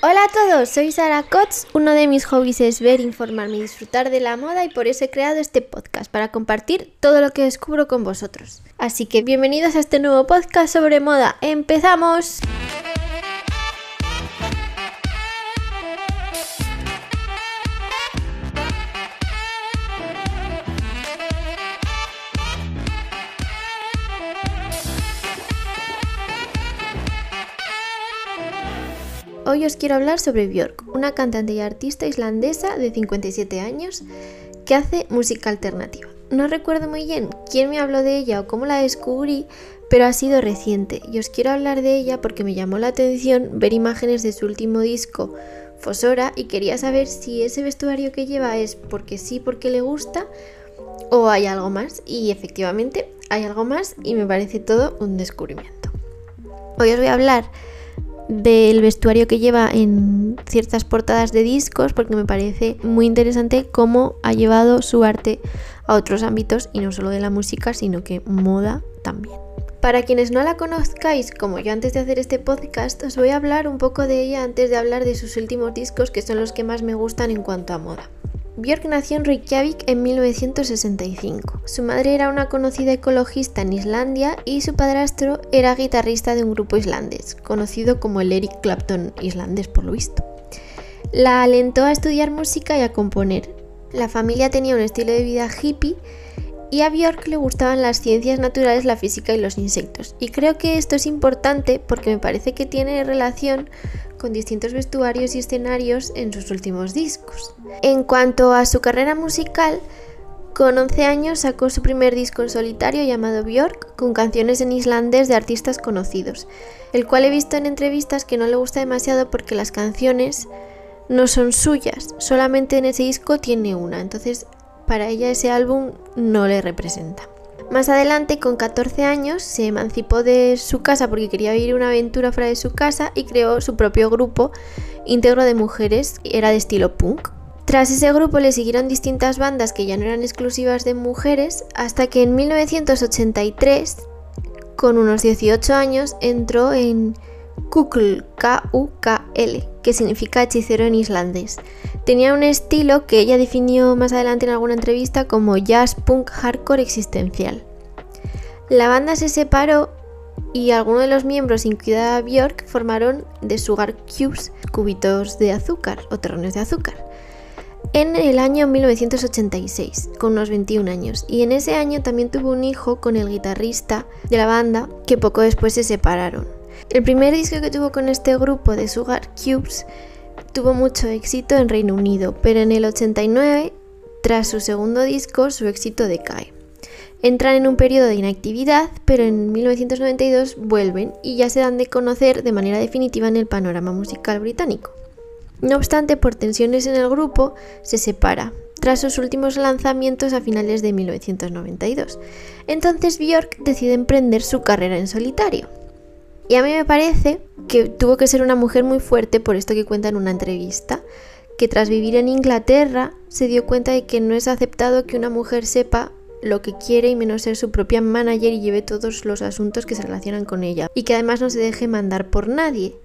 Hola a todos, soy Sara Kotz. Uno de mis hobbies es ver, informarme y disfrutar de la moda y por eso he creado este podcast para compartir todo lo que descubro con vosotros. Así que bienvenidos a este nuevo podcast sobre moda. ¡Empezamos! Hoy os quiero hablar sobre Björk, una cantante y artista islandesa de 57 años que hace música alternativa. No recuerdo muy bien quién me habló de ella o cómo la descubrí, pero ha sido reciente y os quiero hablar de ella porque me llamó la atención ver imágenes de su último disco, Fosora, y quería saber si ese vestuario que lleva es porque sí, porque le gusta o hay algo más. Y efectivamente hay algo más y me parece todo un descubrimiento. Hoy os voy a hablar del vestuario que lleva en ciertas portadas de discos porque me parece muy interesante cómo ha llevado su arte a otros ámbitos y no solo de la música sino que moda también. Para quienes no la conozcáis, como yo antes de hacer este podcast, os voy a hablar un poco de ella antes de hablar de sus últimos discos que son los que más me gustan en cuanto a moda. Björk nació en Reykjavik en 1965. Su madre era una conocida ecologista en Islandia y su padrastro era guitarrista de un grupo islandés, conocido como el Eric Clapton islandés por lo visto. La alentó a estudiar música y a componer. La familia tenía un estilo de vida hippie y a Björk le gustaban las ciencias naturales, la física y los insectos. Y creo que esto es importante porque me parece que tiene relación con distintos vestuarios y escenarios en sus últimos discos. En cuanto a su carrera musical, con 11 años sacó su primer disco en solitario llamado Björk, con canciones en islandés de artistas conocidos, el cual he visto en entrevistas que no le gusta demasiado porque las canciones no son suyas, solamente en ese disco tiene una, entonces para ella ese álbum no le representa. Más adelante, con 14 años, se emancipó de su casa porque quería vivir una aventura fuera de su casa y creó su propio grupo íntegro de mujeres, era de estilo punk. Tras ese grupo le siguieron distintas bandas que ya no eran exclusivas de mujeres, hasta que en 1983, con unos 18 años, entró en Kukl, K-U-K-L, que significa hechicero en islandés. Tenía un estilo que ella definió más adelante en alguna entrevista como jazz punk hardcore existencial. La banda se separó y algunos de los miembros, incluida Björk, formaron The Sugar Cubes, cubitos de azúcar o terrones de azúcar, en el año 1986, con unos 21 años. Y en ese año también tuvo un hijo con el guitarrista de la banda, que poco después se separaron. El primer disco que tuvo con este grupo de Sugar Cubes tuvo mucho éxito en Reino Unido, pero en el 89, tras su segundo disco, su éxito decae. Entran en un periodo de inactividad, pero en 1992 vuelven y ya se dan de conocer de manera definitiva en el panorama musical británico. No obstante, por tensiones en el grupo, se separa, tras sus últimos lanzamientos a finales de 1992. Entonces Björk decide emprender su carrera en solitario. Y a mí me parece que tuvo que ser una mujer muy fuerte por esto que cuenta en una entrevista, que tras vivir en Inglaterra se dio cuenta de que no es aceptado que una mujer sepa lo que quiere y menos ser su propia manager y lleve todos los asuntos que se relacionan con ella, y que además no se deje mandar por nadie.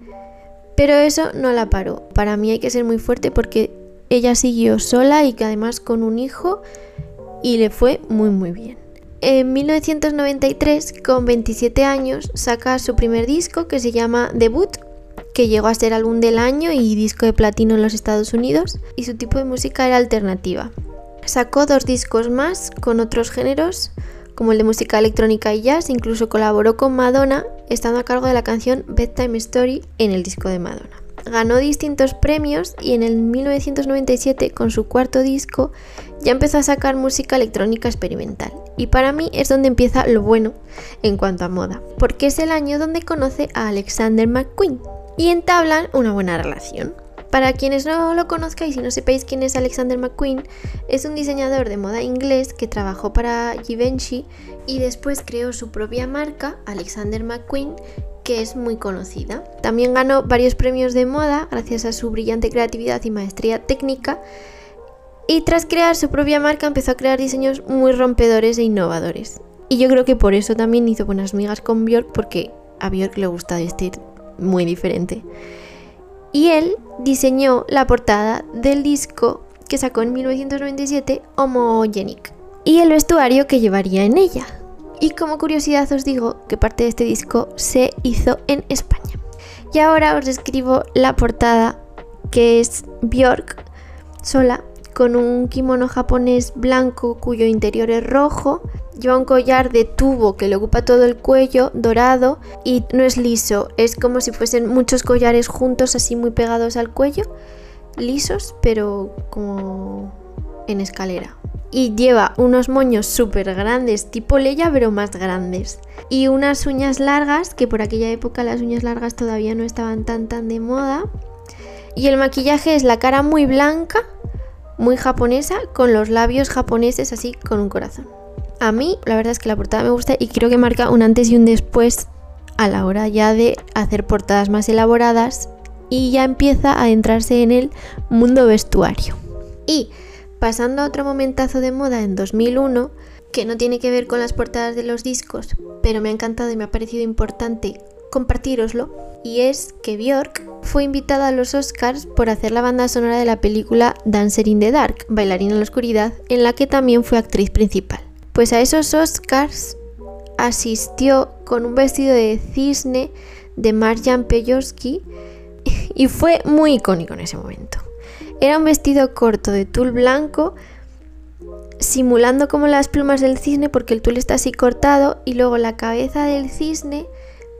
Pero eso no la paró. Para mí hay que ser muy fuerte porque ella siguió sola y que además con un hijo y le fue muy muy bien. En 1993, con 27 años, saca su primer disco que se llama Debut, que llegó a ser álbum del año y disco de platino en los Estados Unidos, y su tipo de música era alternativa. Sacó dos discos más con otros géneros, como el de música electrónica y jazz, incluso colaboró con Madonna, estando a cargo de la canción Bedtime Story en el disco de Madonna. Ganó distintos premios y en el 1997, con su cuarto disco, ya empezó a sacar música electrónica experimental. Y para mí es donde empieza lo bueno en cuanto a moda, porque es el año donde conoce a Alexander McQueen y entablan una buena relación. Para quienes no lo conozcáis y no sepáis quién es Alexander McQueen, es un diseñador de moda inglés que trabajó para Givenchy y después creó su propia marca, Alexander McQueen, que es muy conocida. También ganó varios premios de moda gracias a su brillante creatividad y maestría técnica. Y tras crear su propia marca empezó a crear diseños muy rompedores e innovadores. Y yo creo que por eso también hizo buenas migas con Björk porque a Björk le gusta vestir muy diferente. Y él diseñó la portada del disco que sacó en 1997 Homogenic y el vestuario que llevaría en ella. Y como curiosidad os digo que parte de este disco se hizo en España. Y ahora os describo la portada que es Björk sola con un kimono japonés blanco cuyo interior es rojo, lleva un collar de tubo que le ocupa todo el cuello, dorado, y no es liso, es como si fuesen muchos collares juntos así muy pegados al cuello, lisos pero como en escalera. Y lleva unos moños súper grandes, tipo Leia, pero más grandes. Y unas uñas largas, que por aquella época las uñas largas todavía no estaban tan tan de moda. Y el maquillaje es la cara muy blanca, muy japonesa, con los labios japoneses así con un corazón. A mí la verdad es que la portada me gusta y creo que marca un antes y un después a la hora ya de hacer portadas más elaboradas y ya empieza a adentrarse en el mundo vestuario. Y pasando a otro momentazo de moda en 2001, que no tiene que ver con las portadas de los discos, pero me ha encantado y me ha parecido importante compartiroslo, y es que Björk fue invitada a los Oscars por hacer la banda sonora de la película Dancer in the Dark, Bailarina en la Oscuridad, en la que también fue actriz principal. Pues a esos Oscars asistió con un vestido de cisne de Marjan Pejoski y fue muy icónico en ese momento. Era un vestido corto de tul blanco simulando como las plumas del cisne porque el tul está así cortado y luego la cabeza del cisne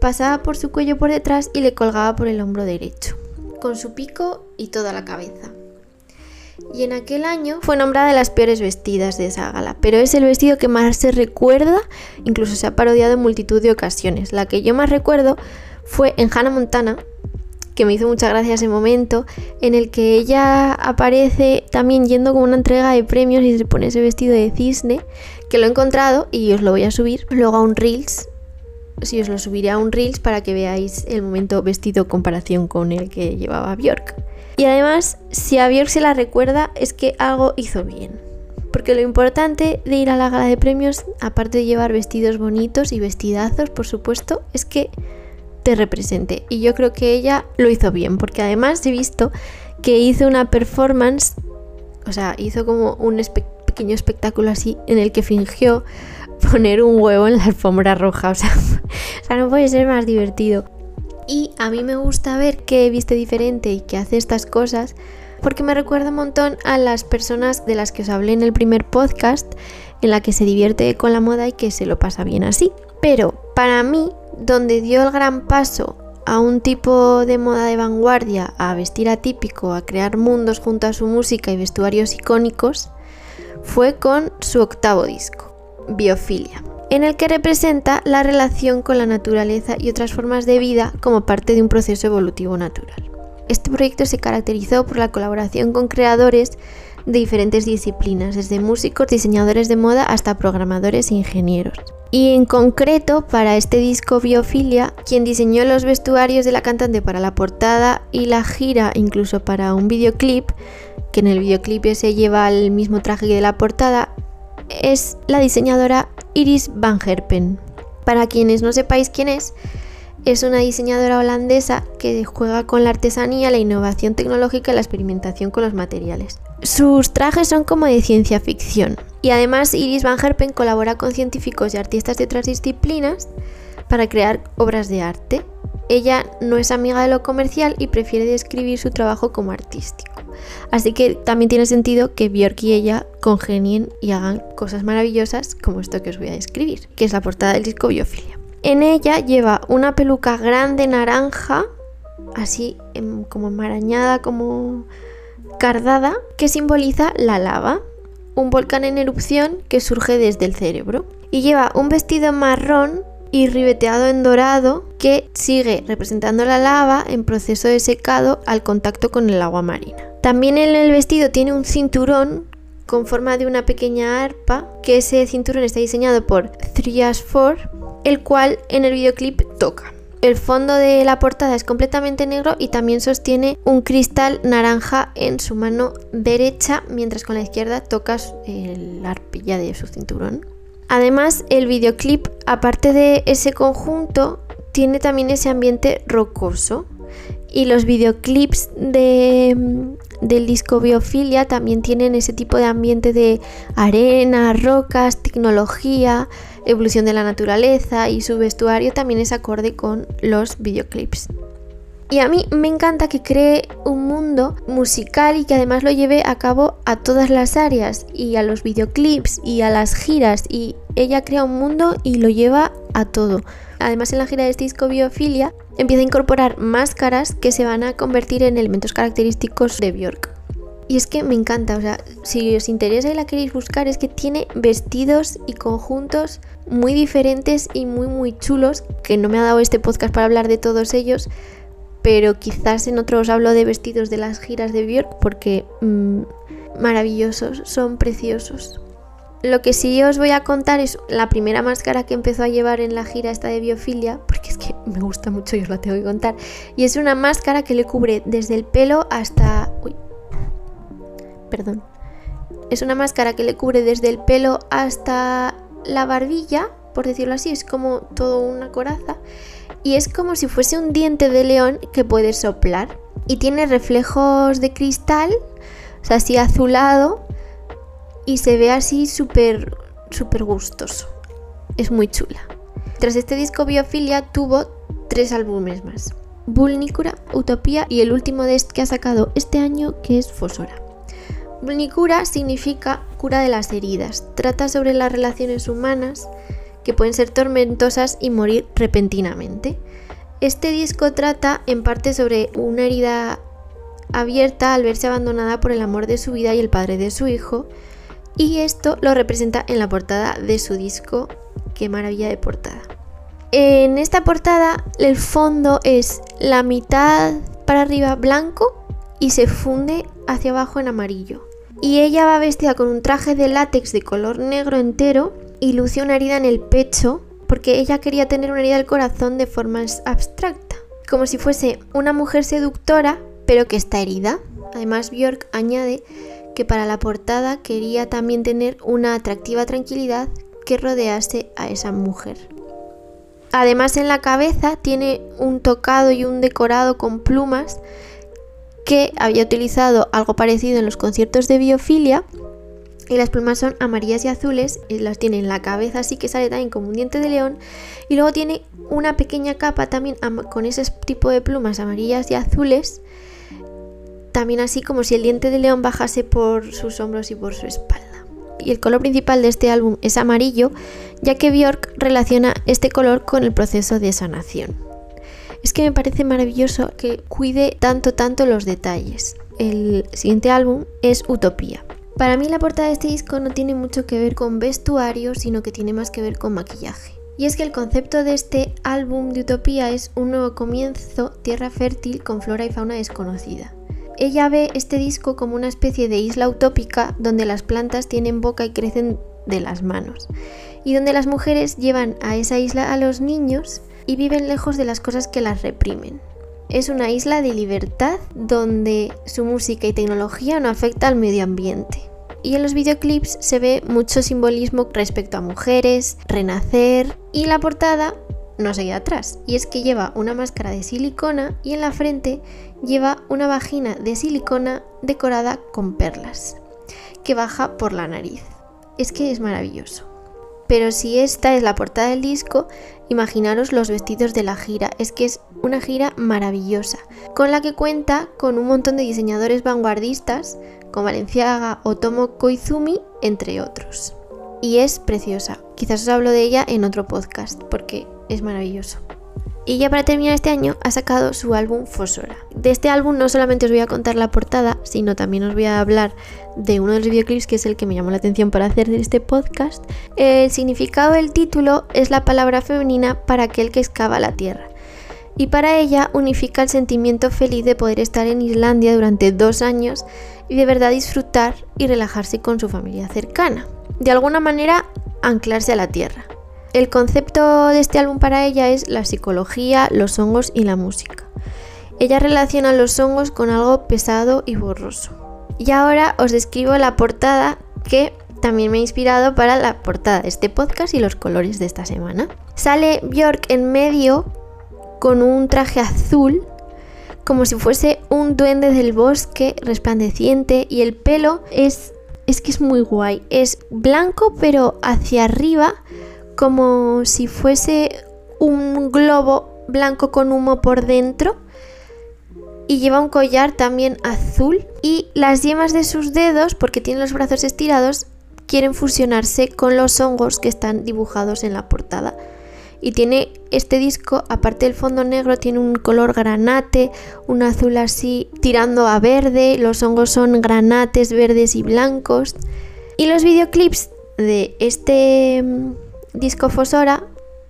pasaba por su cuello por detrás y le colgaba por el hombro derecho, con su pico y toda la cabeza. Y en aquel año fue nombrada de las peores vestidas de esa gala, pero es el vestido que más se recuerda, incluso se ha parodiado en multitud de ocasiones. La que yo más recuerdo fue en Hannah Montana, que me hizo mucha gracia ese momento, en el que ella aparece también yendo con una entrega de premios y se pone ese vestido de cisne, que lo he encontrado y os lo voy a subir luego a un Reels si os lo subiré a un Reels para que veáis el momento vestido comparación con el que llevaba Björk. Y además, si a Björk se la recuerda, es que algo hizo bien. Porque lo importante de ir a la gala de premios, aparte de llevar vestidos bonitos y vestidazos, por supuesto, es que te represente. Y yo creo que ella lo hizo bien, porque además he visto que hizo una performance, o sea, hizo como un pequeño espectáculo así en el que fingió poner un huevo en la alfombra roja. O sea, no puede ser más divertido. Y a mí me gusta ver que viste diferente y que hace estas cosas porque me recuerda un montón a las personas de las que os hablé en el primer podcast, en la que se divierte con la moda y que se lo pasa bien así. Pero para mí, donde dio el gran paso a un tipo de moda de vanguardia, a vestir atípico, a crear mundos junto a su música y vestuarios icónicos, fue con su octavo disco biofilia, en el que representa la relación con la naturaleza y otras formas de vida como parte de un proceso evolutivo natural. Este proyecto se caracterizó por la colaboración con creadores de diferentes disciplinas, desde músicos, diseñadores de moda hasta programadores e ingenieros. Y en concreto, para este disco Biofilia, quien diseñó los vestuarios de la cantante para la portada y la gira, incluso para un videoclip, que en el videoclip se lleva el mismo traje de la portada, es la diseñadora Iris Van Herpen. Para quienes no sepáis quién es, es una diseñadora holandesa que juega con la artesanía, la innovación tecnológica y la experimentación con los materiales. Sus trajes son como de ciencia ficción y además Iris Van Herpen colabora con científicos y artistas de otras disciplinas para crear obras de arte. Ella no es amiga de lo comercial y prefiere describir su trabajo como artístico. Así que también tiene sentido que Björk y ella congenien y hagan cosas maravillosas como esto que os voy a describir, que es la portada del disco Biofilia. En ella lleva una peluca grande naranja, así em, como enmarañada, como cardada, que simboliza la lava, un volcán en erupción que surge desde el cerebro. Y lleva un vestido marrón y ribeteado en dorado que sigue representando la lava en proceso de secado al contacto con el agua marina. También en el vestido tiene un cinturón con forma de una pequeña arpa, que ese cinturón está diseñado por 3 4, el cual en el videoclip toca. El fondo de la portada es completamente negro y también sostiene un cristal naranja en su mano derecha, mientras con la izquierda toca la arpilla de su cinturón. Además, el videoclip, aparte de ese conjunto, tiene también ese ambiente rocoso Y los videoclips de, del disco Biofilia también tienen ese tipo de ambiente de arena, rocas, tecnología, evolución de la naturaleza y su vestuario también es acorde con los videoclips. Y a mí me encanta que cree un mundo musical y que además lo lleve a cabo a todas las áreas y a los videoclips y a las giras y ella crea un mundo y lo lleva a todo. Además en la gira de este disco Biofilia empieza a incorporar máscaras que se van a convertir en elementos característicos de Björk. Y es que me encanta, o sea, si os interesa y la queréis buscar, es que tiene vestidos y conjuntos muy diferentes y muy muy chulos, que no me ha dado este podcast para hablar de todos ellos, pero quizás en otros hablo de vestidos de las giras de Björk porque mm, maravillosos, son preciosos. Lo que sí os voy a contar es la primera máscara que empezó a llevar en la gira esta de biofilia, porque es que me gusta mucho y os la tengo que contar. Y es una máscara que le cubre desde el pelo hasta... Uy. Perdón. Es una máscara que le cubre desde el pelo hasta la barbilla, por decirlo así, es como todo una coraza y es como si fuese un diente de león que puedes soplar. Y tiene reflejos de cristal, o sea, así azulado, y se ve así súper, súper gustoso. Es muy chula. Tras este disco Biofilia tuvo tres álbumes más. Vulnicura, Utopía y el último de este que ha sacado este año que es Fosora. Vulnicura significa cura de las heridas. Trata sobre las relaciones humanas que pueden ser tormentosas y morir repentinamente. Este disco trata en parte sobre una herida abierta al verse abandonada por el amor de su vida y el padre de su hijo, y esto lo representa en la portada de su disco. Qué maravilla de portada. En esta portada el fondo es la mitad para arriba blanco y se funde hacia abajo en amarillo. Y ella va vestida con un traje de látex de color negro entero y lució una herida en el pecho porque ella quería tener una herida del corazón de forma abstracta, como si fuese una mujer seductora pero que está herida. Además, Björk añade que para la portada quería también tener una atractiva tranquilidad que rodease a esa mujer. Además en la cabeza tiene un tocado y un decorado con plumas que había utilizado algo parecido en los conciertos de biofilia y las plumas son amarillas y azules, y las tiene en la cabeza así que sale también como un diente de león. Y luego tiene una pequeña capa también con ese tipo de plumas amarillas y azules. También así como si el diente de león bajase por sus hombros y por su espalda. Y el color principal de este álbum es amarillo, ya que Björk relaciona este color con el proceso de sanación. Es que me parece maravilloso que cuide tanto, tanto los detalles. El siguiente álbum es Utopía. Para mí la portada de este disco no tiene mucho que ver con vestuario, sino que tiene más que ver con maquillaje. Y es que el concepto de este álbum de Utopía es un nuevo comienzo, tierra fértil con flora y fauna desconocida. Ella ve este disco como una especie de isla utópica donde las plantas tienen boca y crecen de las manos, y donde las mujeres llevan a esa isla a los niños y viven lejos de las cosas que las reprimen. Es una isla de libertad donde su música y tecnología no afecta al medio ambiente. Y en los videoclips se ve mucho simbolismo respecto a mujeres, renacer y la portada no se queda atrás. Y es que lleva una máscara de silicona y en la frente lleva una vagina de silicona decorada con perlas que baja por la nariz. Es que es maravilloso. Pero si esta es la portada del disco, imaginaros los vestidos de la gira. Es que es una gira maravillosa, con la que cuenta con un montón de diseñadores vanguardistas, como Valenciaga o Tomo Koizumi, entre otros. Y es preciosa. Quizás os hablo de ella en otro podcast, porque es maravilloso. Y ya para terminar este año ha sacado su álbum Fosora. De este álbum no solamente os voy a contar la portada, sino también os voy a hablar de uno de los videoclips que es el que me llamó la atención para hacer este podcast. El significado del título es la palabra femenina para aquel que excava la tierra. Y para ella unifica el sentimiento feliz de poder estar en Islandia durante dos años y de verdad disfrutar y relajarse con su familia cercana. De alguna manera anclarse a la tierra. El concepto de este álbum para ella es la psicología, los hongos y la música. Ella relaciona los hongos con algo pesado y borroso. Y ahora os describo la portada que también me ha inspirado para la portada de este podcast y los colores de esta semana. Sale Björk en medio con un traje azul como si fuese un duende del bosque resplandeciente y el pelo es es que es muy guay. Es blanco pero hacia arriba como si fuese un globo blanco con humo por dentro y lleva un collar también azul y las yemas de sus dedos, porque tiene los brazos estirados, quieren fusionarse con los hongos que están dibujados en la portada. Y tiene este disco, aparte del fondo negro, tiene un color granate, un azul así tirando a verde, los hongos son granates verdes y blancos. Y los videoclips de este mm, disco Fosora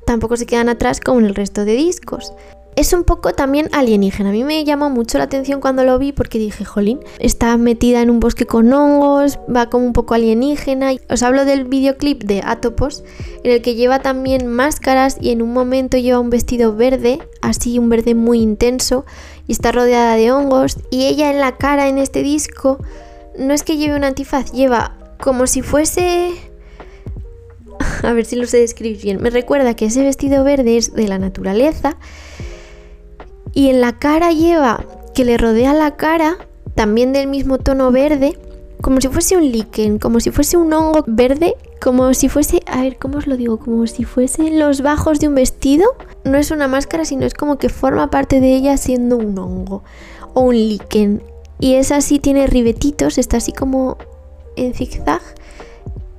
tampoco se quedan atrás como en el resto de discos es un poco también alienígena. A mí me llamó mucho la atención cuando lo vi porque dije, jolín, está metida en un bosque con hongos, va como un poco alienígena. Os hablo del videoclip de Atopos, en el que lleva también máscaras y en un momento lleva un vestido verde, así un verde muy intenso, y está rodeada de hongos. Y ella en la cara en este disco, no es que lleve un antifaz, lleva como si fuese... A ver si lo sé describir bien. Me recuerda que ese vestido verde es de la naturaleza y en la cara lleva, que le rodea la cara, también del mismo tono verde, como si fuese un líquen, como si fuese un hongo verde, como si fuese, a ver, ¿cómo os lo digo? Como si fuesen los bajos de un vestido. No es una máscara, sino es como que forma parte de ella siendo un hongo o un líquen. Y es así, tiene ribetitos, está así como en zigzag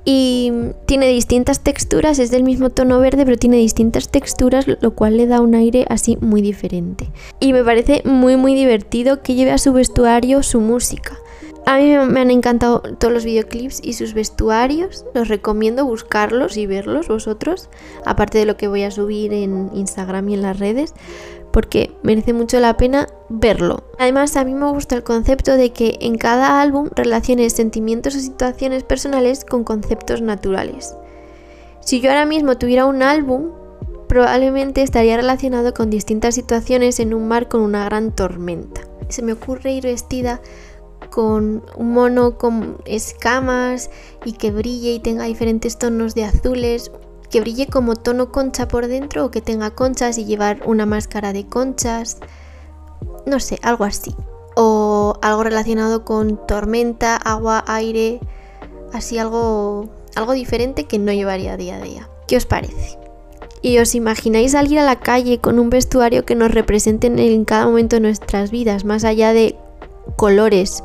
y tiene distintas texturas, es del mismo tono verde, pero tiene distintas texturas, lo cual le da un aire así muy diferente. Y me parece muy muy divertido que lleve a su vestuario su música. A mí me han encantado todos los videoclips y sus vestuarios. Los recomiendo buscarlos y verlos vosotros, aparte de lo que voy a subir en Instagram y en las redes porque merece mucho la pena verlo. Además, a mí me gusta el concepto de que en cada álbum relaciones sentimientos o situaciones personales con conceptos naturales. Si yo ahora mismo tuviera un álbum, probablemente estaría relacionado con distintas situaciones en un mar con una gran tormenta. Se me ocurre ir vestida con un mono con escamas y que brille y tenga diferentes tonos de azules, que brille como tono concha por dentro o que tenga conchas y llevar una máscara de conchas. No sé, algo así. O algo relacionado con tormenta, agua, aire. Así algo, algo diferente que no llevaría día a día. ¿Qué os parece? ¿Y os imagináis salir a la calle con un vestuario que nos represente en cada momento de nuestras vidas, más allá de colores?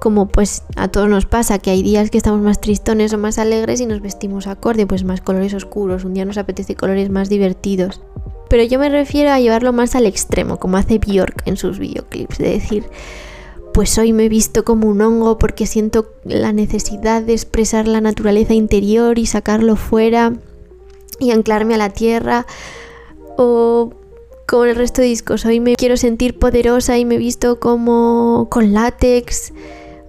Como pues a todos nos pasa, que hay días que estamos más tristones o más alegres y nos vestimos acorde, pues más colores oscuros, un día nos apetece colores más divertidos. Pero yo me refiero a llevarlo más al extremo, como hace Bjork en sus videoclips, de decir, pues hoy me he visto como un hongo porque siento la necesidad de expresar la naturaleza interior y sacarlo fuera y anclarme a la tierra. O como el resto de discos, hoy me quiero sentir poderosa y me he visto como con látex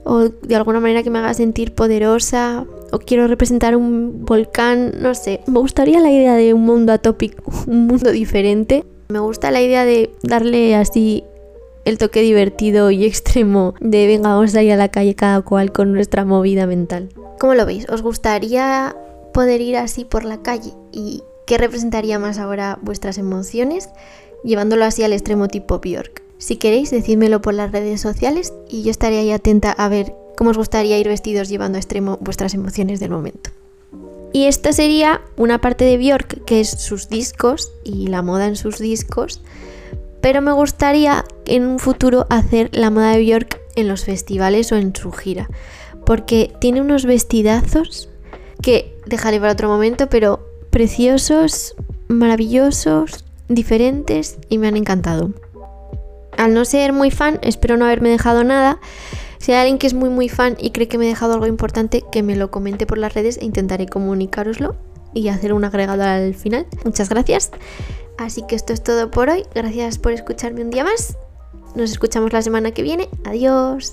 o de alguna manera que me haga sentir poderosa o quiero representar un volcán, no sé. Me gustaría la idea de un mundo atópico, un mundo diferente. Me gusta la idea de darle así el toque divertido y extremo de venga, vamos a ir a la calle cada cual con nuestra movida mental. ¿Cómo lo veis? ¿Os gustaría poder ir así por la calle? ¿Y qué representaría más ahora vuestras emociones? Llevándolo así al extremo tipo Bjork. Si queréis, decídmelo por las redes sociales y yo estaré ahí atenta a ver cómo os gustaría ir vestidos llevando a extremo vuestras emociones del momento. Y esta sería una parte de Björk, que es sus discos y la moda en sus discos, pero me gustaría en un futuro hacer la moda de Björk en los festivales o en su gira, porque tiene unos vestidazos que dejaré para otro momento, pero preciosos, maravillosos, diferentes y me han encantado. Al no ser muy fan, espero no haberme dejado nada. Si hay alguien que es muy muy fan y cree que me he dejado algo importante, que me lo comente por las redes e intentaré comunicároslo y hacer un agregado al final. Muchas gracias. Así que esto es todo por hoy. Gracias por escucharme un día más. Nos escuchamos la semana que viene. Adiós.